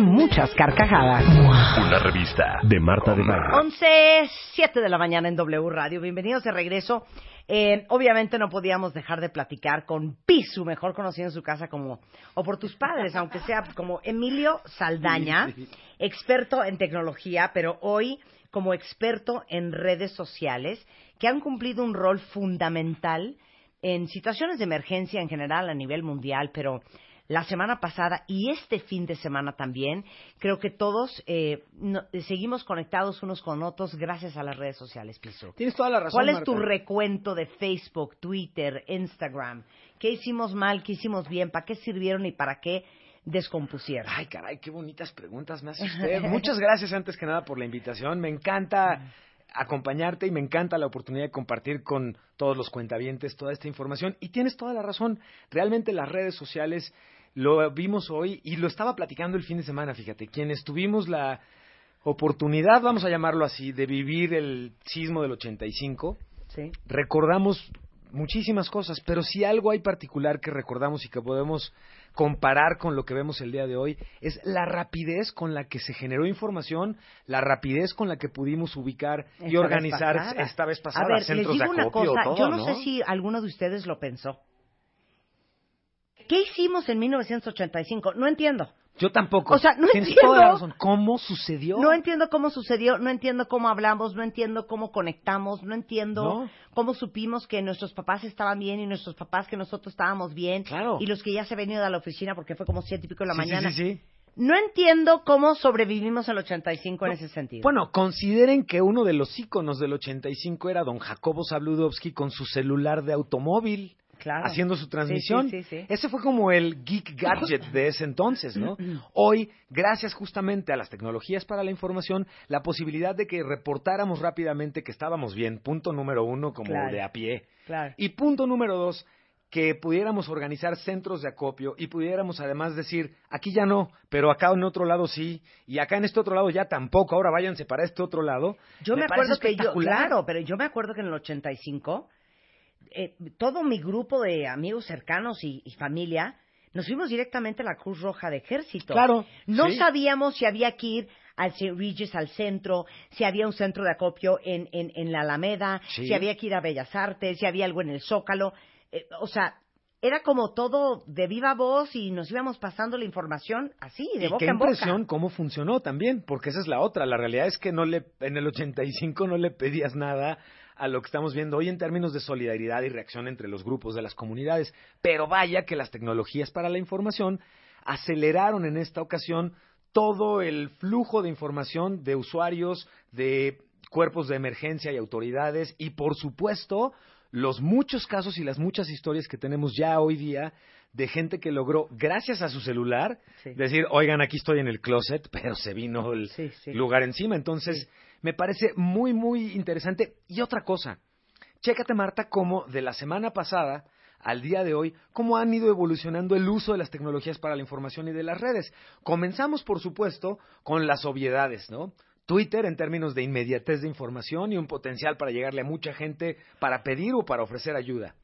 muchas carcajadas. Una revista de Marta de Baile. 11, 7 de la mañana en W Radio. Bienvenidos de regreso. Eh, obviamente no podíamos dejar de platicar con Pisu, mejor conocido en su casa como, o por tus padres, aunque sea como Emilio Saldaña, experto en tecnología, pero hoy como experto en redes sociales, que han cumplido un rol fundamental en situaciones de emergencia en general a nivel mundial, pero la semana pasada y este fin de semana también. Creo que todos eh, no- seguimos conectados unos con otros gracias a las redes sociales, Piso. Tienes toda la razón. ¿Cuál es Marta. tu recuento de Facebook, Twitter, Instagram? ¿Qué hicimos mal? ¿Qué hicimos bien? ¿Para qué sirvieron y para qué descompusieron? Ay, caray, qué bonitas preguntas me hace usted. Muchas gracias antes que nada por la invitación. Me encanta acompañarte y me encanta la oportunidad de compartir con todos los cuentavientes toda esta información. Y tienes toda la razón. Realmente las redes sociales lo vimos hoy y lo estaba platicando el fin de semana, fíjate. Quienes tuvimos la oportunidad, vamos a llamarlo así, de vivir el sismo del 85, Sí. recordamos muchísimas cosas, pero si algo hay particular que recordamos y que podemos comparar con lo que vemos el día de hoy, es la rapidez con la que se generó información, la rapidez con la que pudimos ubicar y organizar vez esta vez pasada A ver, les centros digo de una acopio, cosa. todo, Yo no, sé si alguno de ustedes lo pensó. ¿Qué hicimos en 1985? No entiendo. Yo tampoco. O sea, no Tienes entiendo. toda la razón. ¿Cómo sucedió? No entiendo cómo sucedió, no entiendo cómo hablamos, no entiendo cómo conectamos, no entiendo No. cómo supimos que nuestros papás estaban bien y nuestros papás que nosotros estábamos bien. Claro. Y los que ya se ido a la oficina porque fue como siete y pico de la Sí, sí, mañana. sí, sí. No entiendo cómo sobrevivimos el 85 en ese sentido. Bueno, consideren que uno de los íconos del 85 era don Jacobo Zabludovsky con su celular de automóvil. Claro. haciendo su transmisión. Sí, sí, sí, sí. Ese fue como el geek gadget de ese entonces, ¿no? Hoy, gracias justamente a las tecnologías para la información, la posibilidad de que reportáramos rápidamente que estábamos bien, punto número uno, como Claro. de a pie. Claro. Y punto número dos, que pudiéramos organizar centros de acopio y pudiéramos además decir, aquí ya no, pero acá en otro lado sí, y acá en este otro lado ya tampoco, ahora váyanse para este otro lado. Yo me, parece acuerdo que yo, claro, pero yo me acuerdo que en el 85, eh, todo mi grupo de amigos cercanos y, y familia, nos fuimos directamente a la Cruz Roja de Ejército. Claro, No sí. sabíamos si había que ir al St. Regis, al centro, si había un centro de acopio en, en, en la Alameda, Sí. si había que ir a Bellas Artes, si había algo en el Zócalo. Eh, o sea, era como todo de viva voz y nos íbamos pasando la información así, de y boca qué en boca. impresión cómo funcionó también, porque esa es la otra. La realidad es que no le, en el 85 no le pedías nada a lo que estamos viendo hoy en términos de solidaridad y reacción entre los grupos de las comunidades. Pero vaya que las tecnologías para la información aceleraron en esta ocasión todo el flujo de información de usuarios, de cuerpos de emergencia y autoridades y por supuesto los muchos casos y las muchas historias que tenemos ya hoy día de gente que logró, gracias a su celular, Sí. decir, oigan, aquí estoy en el closet, pero se vino el Sí, sí. lugar encima. Entonces, me parece muy, muy interesante. Y otra cosa, chécate, Marta, cómo de la semana pasada al día de hoy, cómo han ido evolucionando el uso de las tecnologías para la información y de las redes. Comenzamos, por supuesto, con las obviedades, ¿no? Twitter en términos de inmediatez de información y un potencial para llegarle a mucha gente para pedir o para ofrecer ayuda.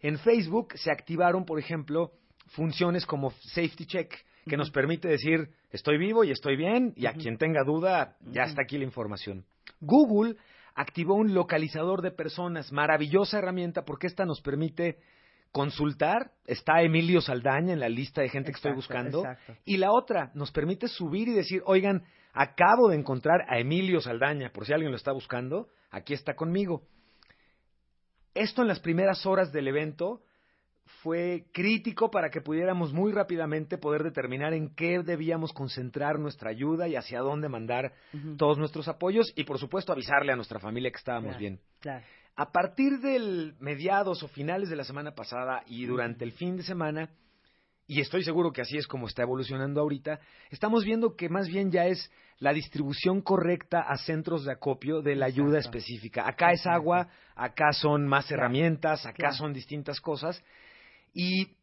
En Facebook se activaron, por ejemplo, funciones como Safety Check, que nos permite decir estoy vivo y estoy bien, y a quien tenga duda, ya está aquí la información. Google activó un localizador de personas, maravillosa herramienta porque esta nos permite consultar, está Emilio Saldaña en la lista de gente que estoy buscando, exacto. y la otra nos permite subir y decir, oigan, acabo de encontrar a Emilio Saldaña, por si alguien lo está buscando, aquí está conmigo. esto en las primeras horas del evento fue crítico para que pudiéramos muy rápidamente poder determinar en qué debíamos concentrar nuestra ayuda y hacia dónde mandar todos nuestros apoyos y por supuesto avisarle a nuestra familia que estábamos bien. A partir del mediados o finales de la semana pasada y durante el fin de semana, y estoy seguro que así es como está evolucionando ahorita, estamos viendo que más bien ya es la distribución correcta a centros de acopio de la ayuda específica. Acá es agua, acá son más herramientas, acá son distintas cosas. Y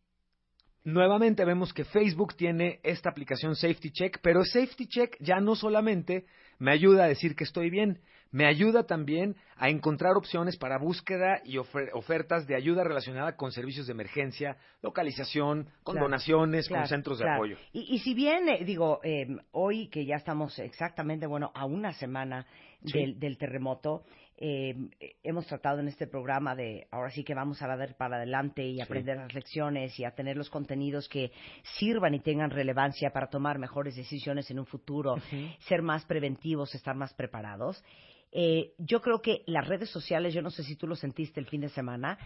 nuevamente vemos que Facebook tiene esta aplicación Safety Check, pero Safety Check ya no solamente me ayuda a decir que estoy bien, me ayuda también a encontrar opciones para búsqueda y ofertas de ayuda relacionada con servicios de emergencia, localización, con donaciones, con centros de apoyo. Y, si bien, eh, digo, eh, hoy que ya estamos exactamente, bueno, a una semana del, terremoto, eh, hemos tratado en este programa de ahora sí que vamos a dar para adelante y aprender las lecciones y a tener los contenidos que sirvan y tengan relevancia para tomar mejores decisiones en un futuro, ser más preventivos, estar más preparados. Eh, yo creo que las redes sociales, yo no sé si tú lo sentiste el fin de semana,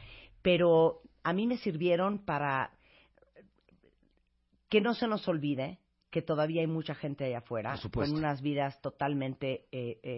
pero a mí me sirvieron para que no se nos olvide que todavía hay mucha gente allá afuera con unas vidas totalmente eh, eh,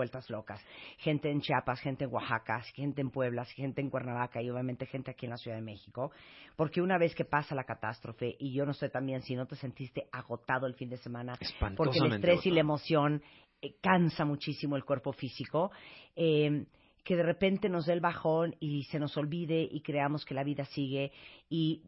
vueltas locas. Gente en Chiapas, gente en Oaxaca, gente en Puebla, gente en Cuernavaca y obviamente gente aquí en la Ciudad de México. Porque una vez que pasa la catástrofe, y yo no sé también si no te sentiste agotado el fin de semana, porque el estrés y la emoción eh, cansa muchísimo el cuerpo físico, eh, que de repente nos dé el bajón y se nos olvide y creamos que la vida sigue y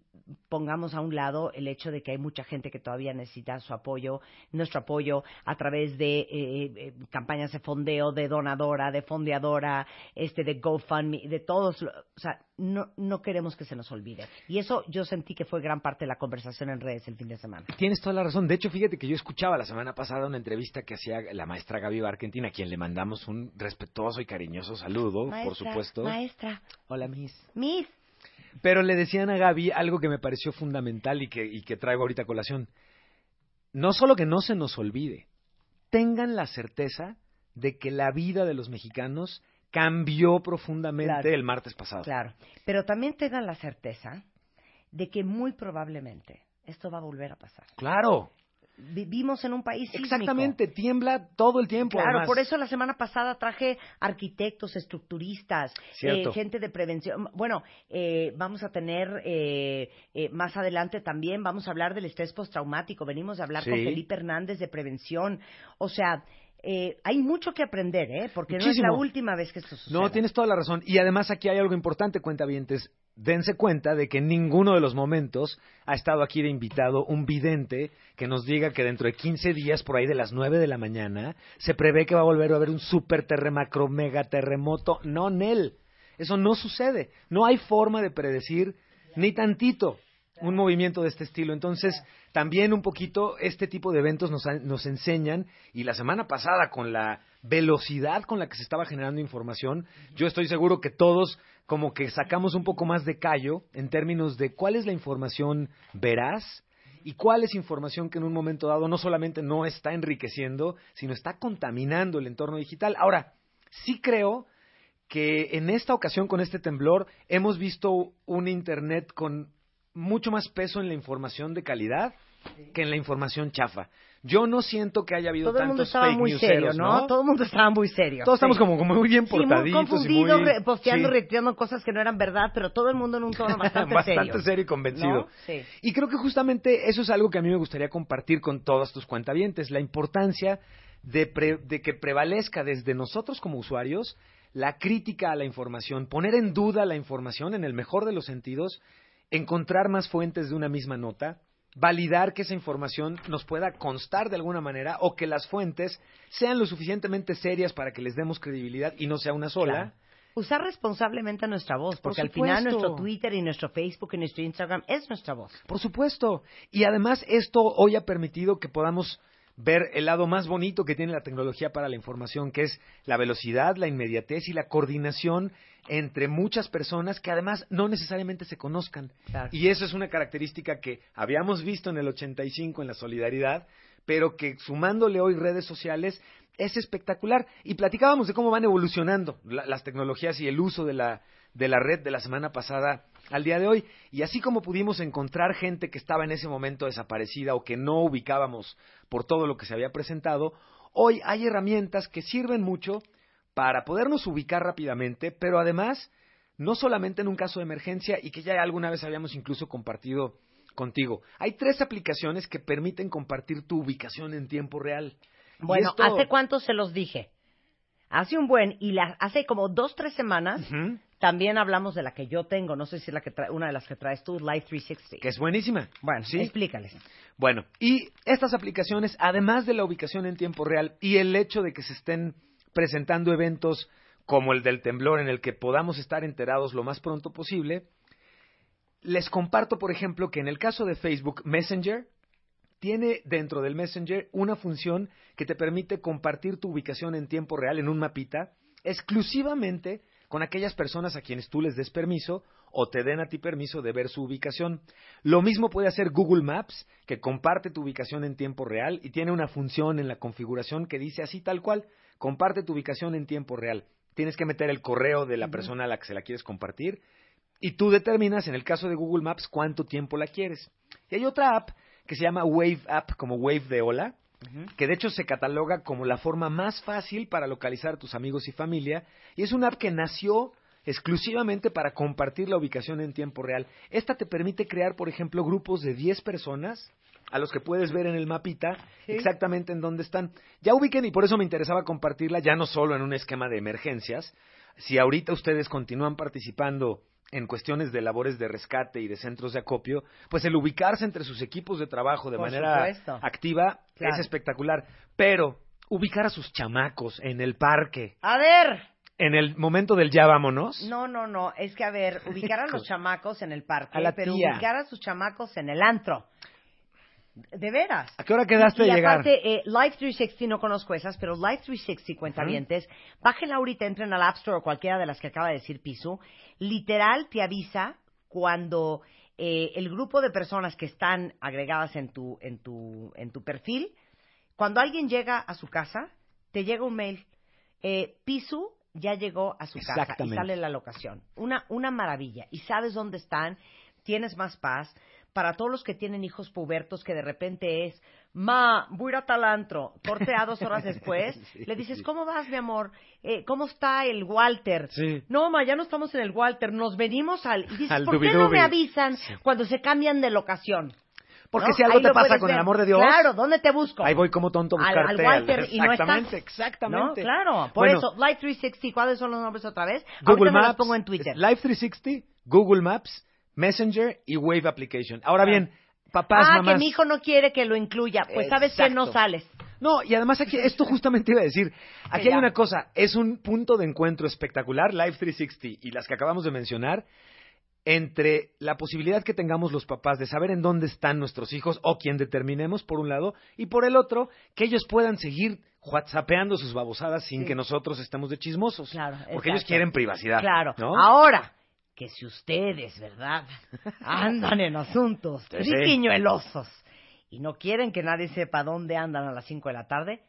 pongamos a un lado el hecho de que hay mucha gente que todavía necesita su apoyo, nuestro apoyo a través de eh, eh, campañas de fondeo, de donadora, de fondeadora, este, de GoFundMe, de todos, o sea, no, no queremos que se nos olvide. Y eso yo sentí que fue gran parte de la conversación en redes el fin de semana. Tienes toda la razón. De hecho, fíjate que yo escuchaba la semana pasada una entrevista que hacía la maestra Gaby Barkentin, a quien le mandamos un respetuoso y cariñoso saludo, por supuesto. Maestra. Hola, Miss. Miss. Pero le decían a Gaby algo que me pareció fundamental y que, y que traigo ahorita a colación. No solo que no se nos olvide, tengan la certeza de que la vida de los mexicanos cambió profundamente el martes pasado. Claro, pero también tengan la certeza de que muy probablemente esto va a volver a pasar. Claro vivimos en un país sísmico. Exactamente, tiembla todo el tiempo. Claro, por eso la semana pasada traje arquitectos, estructuristas, eh, gente de prevención. Bueno, eh, vamos a tener eh, más adelante también, vamos a hablar del estrés postraumático. Venimos a hablar con Felipe Hernández de prevención. O sea, hay mucho que aprender, ¿eh? Porque no es la última vez que esto sucede. No, tienes toda la razón. Y además aquí hay algo importante, cuenta cuentavientes dense cuenta de que en ninguno de los momentos ha estado aquí de invitado un vidente que nos diga que dentro de 15 días, por ahí de las 9 de la mañana, se prevé que va a volver a haber un super terremacro mega terremoto. No, Nel. Eso no sucede. No hay forma de predecir ni tantito un movimiento de este estilo. Entonces, también un poquito este tipo de eventos nos, nos enseñan, y la semana pasada con la velocidad con la que se estaba generando información, yo estoy seguro que todos como que sacamos un poco más de callo en términos de cuál es la información veraz y cuál es información que en un momento dado no solamente no está enriqueciendo, sino está contaminando el entorno digital. Ahora, sí creo que en esta ocasión con este temblor hemos visto un Internet con mucho más peso en la información de calidad que en la información chafa. Yo no siento que haya habido Todo el mundo estaba muy serio, ¿no? Todo el mundo estaba muy serio. Todos estamos como, muy bien portaditos. muy confundidos, posteando, retirando cosas que no eran verdad, pero todo el mundo en un tono bastante, bastante serio. y convencido. Y creo que justamente eso es algo que a mí me gustaría compartir con todos tus cuentavientes, la importancia de, de que prevalezca desde nosotros como usuarios la crítica a la información, poner en duda la información en el mejor de los sentidos, encontrar más fuentes de una misma nota, validar que esa información nos pueda constar de alguna manera o que las fuentes sean lo suficientemente serias para que les demos credibilidad y no sea una sola. Usar responsablemente nuestra voz, porque al final nuestro Twitter y nuestro Facebook y nuestro Instagram es nuestra voz. Por supuesto. Y además esto hoy ha permitido que podamos ver el lado más bonito que tiene la tecnología para la información, que es la velocidad, la inmediatez y la coordinación entre muchas personas que además no necesariamente se conozcan. Y eso es una característica que habíamos visto en el 85 en la solidaridad, pero que sumándole hoy redes sociales es espectacular. Y platicábamos de cómo van evolucionando las tecnologías y el uso de la, de la red de la semana pasada al día de hoy. Y así como pudimos encontrar gente que estaba en ese momento desaparecida o que no ubicábamos por todo lo que se había presentado, hoy hay herramientas que sirven mucho para podernos ubicar rápidamente, pero además, no solamente en un caso de emergencia y que ya alguna vez habíamos incluso compartido contigo. Hay tres aplicaciones que permiten compartir tu ubicación en tiempo real. Bueno, ¿hace cuánto se los dije? Hace un buen, y hace como dos, tres semanas, también hablamos de la que yo tengo, no sé si es la que una de las que traes tú, Life 360. Que es buenísima. Bueno, ¿sí? explícales. Bueno, y estas aplicaciones, además de la ubicación en tiempo real y el hecho de que se estén presentando eventos como el del temblor en el que podamos estar enterados lo más pronto posible, les comparto, por ejemplo, que en el caso de Facebook Messenger, tiene dentro del Messenger una función que te permite compartir tu ubicación en tiempo real en un mapita exclusivamente con aquellas personas a quienes tú les des permiso o te den a ti permiso de ver su ubicación. Lo mismo puede hacer Google Maps, que comparte tu ubicación en tiempo real y tiene una función en la configuración que dice así tal cual, comparte tu ubicación en tiempo real. Tienes que meter el correo de la persona a la que se la quieres compartir y tú determinas, en el caso de Google Maps, cuánto tiempo la quieres. Y hay otra app que se llama Wave App, como Wave de Hola, que de hecho se cataloga como la forma más fácil para localizar a tus amigos y familia, y es una app que nació exclusivamente para compartir la ubicación en tiempo real. Esta te permite crear, por ejemplo, grupos de 10 personas a los que puedes ver en el mapita exactamente en dónde están. Ya ubiquen y por eso me interesaba compartirla ya no solo en un esquema de emergencias. Si ahorita ustedes continúan participando en cuestiones de labores de rescate y de centros de acopio, pues el ubicarse entre sus equipos de trabajo de manera activa es espectacular. Pero ubicar a sus chamacos en el parque. A ver. En el momento del ya vámonos. No, no, no. Es que, a ver, ubicar a los chamacos en el parque, pero ubicar a sus chamacos en el antro. De veras. ¿A qué hora quedaste de llegar? Aparte, eh, Life 360 no conozco esas, pero Life 360 cuentavientes, uh bájenla ahorita, entren al App Store o cualquiera de las que acaba de decir Piso. Literal te avisa cuando eh, el grupo de personas que están agregadas en tu, en tu, en tu perfil, cuando alguien llega a su casa, te llega un mail. Eh, Piso ya llegó a su casa y sale la locación. Una, una maravilla. Y sabes dónde están, tienes más paz para todos los que tienen hijos pubertos que de repente es, ma, voy a ir a talantro, corte a dos horas después, le dices, ¿cómo vas, mi amor? Eh, ¿Cómo está el Walter? No, ma, ya no estamos en el Walter, nos venimos al... Y dices, ¿por qué no me avisan cuando se cambian de locación? Porque si algo te pasa con el amor de Dios. Claro, ¿dónde te busco? Ahí voy como tonto a buscarte. Al, Walter y no Exactamente, exactamente. ¿No? Claro, por eso, Life 360, ¿cuáles son los nombres otra vez? Google Maps. Me pongo en Twitter. Life 360, Google Maps, Messenger y Wave Application. Ahora bien, papás, ah, mamás. que mi hijo no quiere que lo incluya. Pues sabes que no sales. No, y además aquí, esto justamente iba a decir, aquí hay una cosa, es un punto de encuentro espectacular, Live 360 y las que acabamos de mencionar, entre la posibilidad que tengamos los papás de saber en dónde están nuestros hijos o quien determinemos, por un lado, y por el otro, que ellos puedan seguir whatsappeando sus babosadas sin que nosotros estemos de chismosos. Claro, porque ellos quieren privacidad. Claro. ¿no? Ahora, que si ustedes, ¿verdad? Andan en asuntos triquiñuelosos y no quieren que nadie sepa dónde andan a las 5 de la tarde,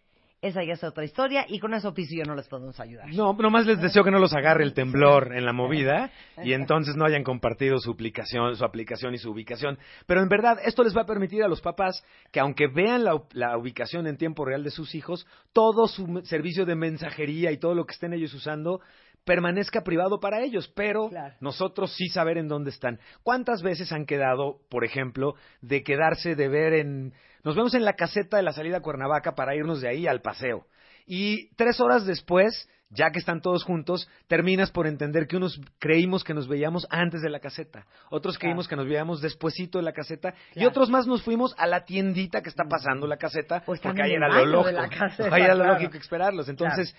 esa ya es otra historia y con eso Piso y yo no les podemos ayudar. No, nomás les deseo que no los agarre el temblor en la movida y entonces no hayan compartido su aplicación, su aplicación y su ubicación. Pero en verdad esto les va a permitir a los papás que aunque vean la, la ubicación en tiempo real de sus hijos, todo su servicio de mensajería y todo lo que estén ellos usando permanezca privado para ellos, pero nosotros sí saber en dónde están. ¿Cuántas veces han quedado, por ejemplo, de quedarse de ver en... Nos vemos en la caseta de la salida a Cuernavaca para irnos de ahí al paseo. Y tres horas después ya que están todos juntos, terminas por entender que unos creímos que nos veíamos antes de la caseta, otros creímos que nos veíamos despuesito de la caseta y otros más nos fuimos a la tiendita que está pasando la caseta pues porque ahí era lo lógico, ahí era lo lógico esperarlos. Entonces,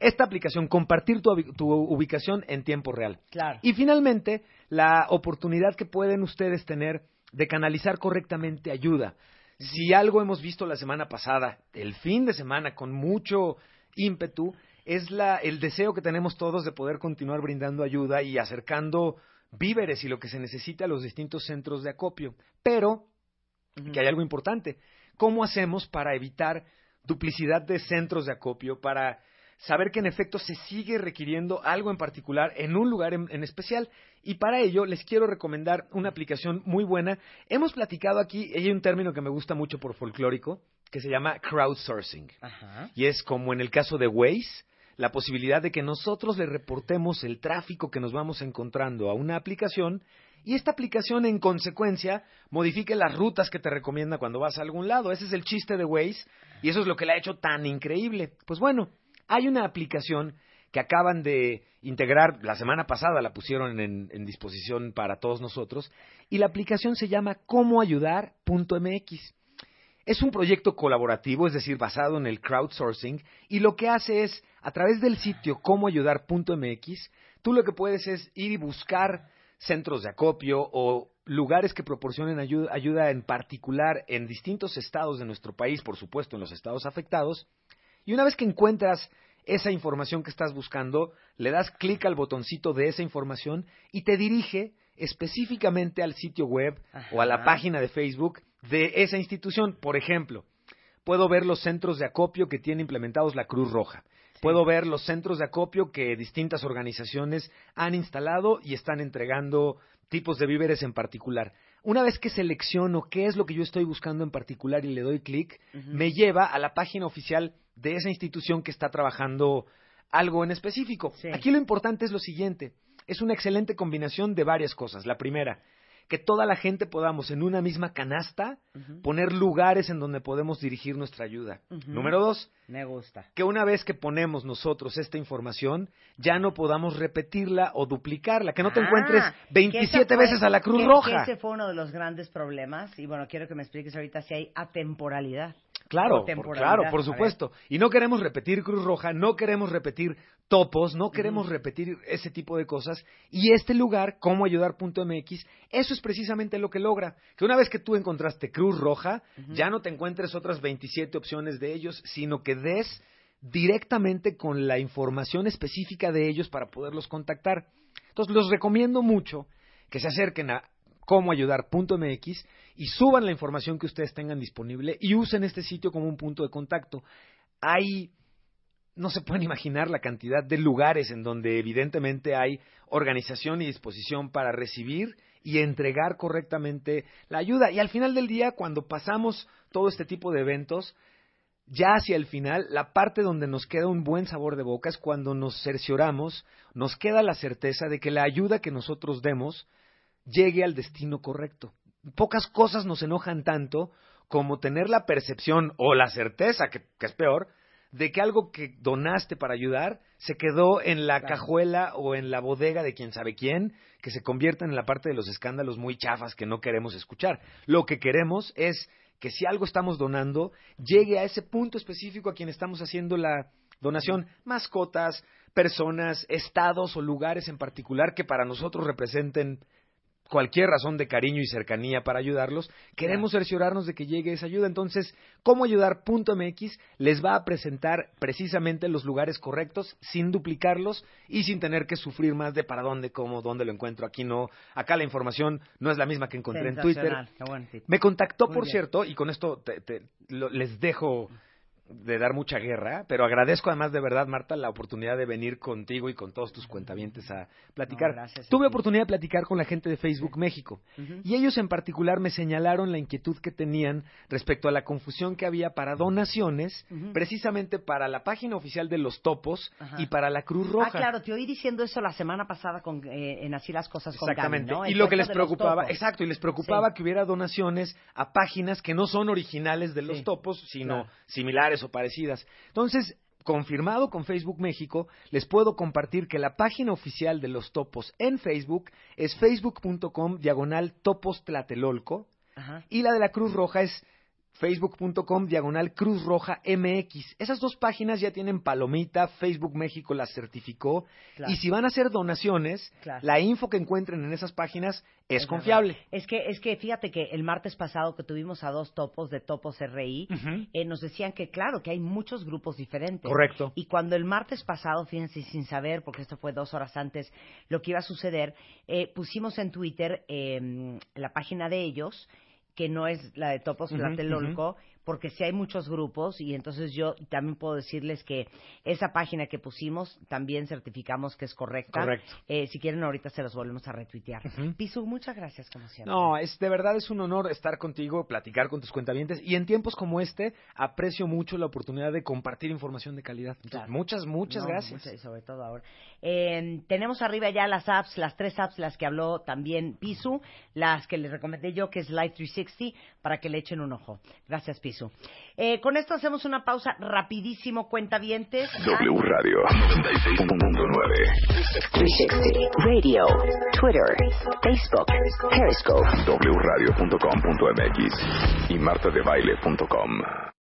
esta aplicación, compartir tu, tu, ubicación en tiempo real. Y finalmente, la oportunidad que pueden ustedes tener de canalizar correctamente ayuda. Si algo hemos visto la semana pasada, el fin de semana, con mucho ímpetu, es la, el deseo que tenemos todos de poder continuar brindando ayuda y acercando víveres y lo que se necesita a los distintos centros de acopio. Pero, que hay algo importante, ¿cómo hacemos para evitar duplicidad de centros de acopio, para saber que en efecto se sigue requiriendo algo en particular en un lugar en, en, especial. Y para ello les quiero recomendar una aplicación muy buena. Hemos platicado aquí, hay un término que me gusta mucho por folclórico, que se llama crowdsourcing. Ajá. Y es como en el caso de Waze, la posibilidad de que nosotros le reportemos el tráfico que nos vamos encontrando a una aplicación y esta aplicación en consecuencia modifique las rutas que te recomienda cuando vas a algún lado. Ese es el chiste de Waze y eso es lo que le ha hecho tan increíble. Pues bueno, hay una aplicación que acaban de integrar, la semana pasada la pusieron en, disposición para todos nosotros, y la aplicación se llama comoayudar.mx. Es un proyecto colaborativo, es decir, basado en el crowdsourcing, y lo que hace es, a través del sitio comoayudar.mx, tú lo que puedes es ir y buscar centros de acopio o lugares que proporcionen ayuda en particular en distintos estados de nuestro país, por supuesto en los estados afectados, y una vez que encuentras esa información que estás buscando, le das clic al botoncito de esa información y te dirige específicamente al sitio web Ajá. o a la página de Facebook de esa institución. Por ejemplo, puedo ver los centros de acopio que tiene implementados la Cruz Roja. Sí. Puedo ver los centros de acopio que distintas organizaciones han instalado y están entregando tipos de víveres en particular. Una vez que selecciono qué es lo que yo estoy buscando en particular y le doy clic, uh -huh. me lleva a la página oficial de esa institución que está trabajando algo en específico. Sí. Aquí lo importante es lo siguiente, es una excelente combinación de varias cosas. La primera, que toda la gente podamos en una misma canasta uh -huh. poner lugares en donde podemos dirigir nuestra ayuda. Uh -huh. Número dos, me gusta. Que una vez que ponemos nosotros esta información, ya no podamos repetirla o duplicarla, que no te ah, encuentres 27 fue, veces a la Cruz que, Roja. Que ese fue uno de los grandes problemas y bueno, quiero que me expliques ahorita si hay atemporalidad. Claro, por, claro, por supuesto. Y no queremos repetir Cruz Roja, no queremos repetir topos, no queremos repetir ese tipo de cosas. Y este lugar, como ayudar.mx, eso es precisamente lo que logra. Que una vez que tú encontraste Cruz Roja, uh -huh. ya no te encuentres otras 27 opciones de ellos, sino que des directamente con la información específica de ellos para poderlos contactar. Entonces, los recomiendo mucho que se acerquen a comoayudar.mx y suban la información que ustedes tengan disponible y usen este sitio como un punto de contacto. Hay, no se pueden imaginar la cantidad de lugares en donde evidentemente hay organización y disposición para recibir y entregar correctamente la ayuda. Y al final del día, cuando pasamos todo este tipo de eventos, ya hacia el final, la parte donde nos queda un buen sabor de boca es cuando nos cercioramos, nos queda la certeza de que la ayuda que nosotros demos llegue al destino correcto. Pocas cosas nos enojan tanto como tener la percepción o la certeza, que, que es peor, de que algo que donaste para ayudar se quedó en la claro. cajuela o en la bodega de quien sabe quién, que se convierten en la parte de los escándalos muy chafas que no queremos escuchar. Lo que queremos es que si algo estamos donando, llegue a ese punto específico a quien estamos haciendo la donación. Mascotas, personas, estados o lugares en particular que para nosotros representen cualquier razón de cariño y cercanía para ayudarlos, queremos cerciorarnos de que llegue esa ayuda. Entonces, cómo ayudar.mx les va a presentar precisamente los lugares correctos sin duplicarlos y sin tener que sufrir más de para dónde, cómo, dónde lo encuentro. Aquí no, acá la información no es la misma que encontré en Twitter. Me contactó, por cierto, y con esto te, te, lo, les dejo de dar mucha guerra, pero agradezco además de verdad, Marta, la oportunidad de venir contigo y con todos tus cuentavientes a platicar. No, a Tuve oportunidad de platicar con la gente de Facebook México y ellos en particular me señalaron la inquietud que tenían respecto a la confusión que había para donaciones, precisamente para la página oficial de los topos y para la Cruz Roja. Ah, claro, te oí diciendo eso la semana pasada con, eh, en Así las cosas con Exactamente. Gaby, ¿no? Y lo que les preocupaba, exacto, y les preocupaba Sí. que hubiera donaciones a páginas que no son originales de los Sí. topos, sino Claro. similares o parecidas. Entonces, confirmado con Facebook México, les puedo compartir que la página oficial de los topos en Facebook es facebook.com diagonal topos tlatelolco Ajá. y la de la Cruz Roja es facebook.com diagonal Cruz Roja MX. Esas dos páginas ya tienen palomita, Facebook México las certificó Claro. y si van a hacer donaciones, Claro. la info que encuentren en esas páginas es, Es confiable. verdad. Es que, es que fíjate que el martes pasado que tuvimos a dos topos de Topos RI, eh, nos decían que claro, que hay muchos grupos diferentes. Correcto. Y cuando el martes pasado, fíjense, sin saber, porque esto fue dos horas antes, lo que iba a suceder, eh, pusimos en Twitter eh, la página de ellos, que no es la de Topos Tlatelolco, porque si hay muchos grupos y entonces yo también puedo decirles que esa página que pusimos también certificamos que es correcta. Correcto. Eh, si quieren ahorita se los volvemos a retuitear. Pisu, muchas gracias como siempre. No, es de verdad es un honor estar contigo, platicar con tus cuentavientes y en tiempos como este aprecio mucho la oportunidad de compartir información de calidad. Entonces, Claro. Muchas, muchas No, gracias. muchas- y sobre todo ahora. Eh, tenemos arriba ya las apps, las tres apps, las que habló también Pisu, las que les recomendé yo, que es Live 360, para que le echen un ojo. Gracias, Pisu. Eh, con esto hacemos una pausa rapidísimo, cuentavientes. W Radio 96.9. 360 Radio, Twitter, Facebook, Periscope. wradio.com.mx y martadebaile.com.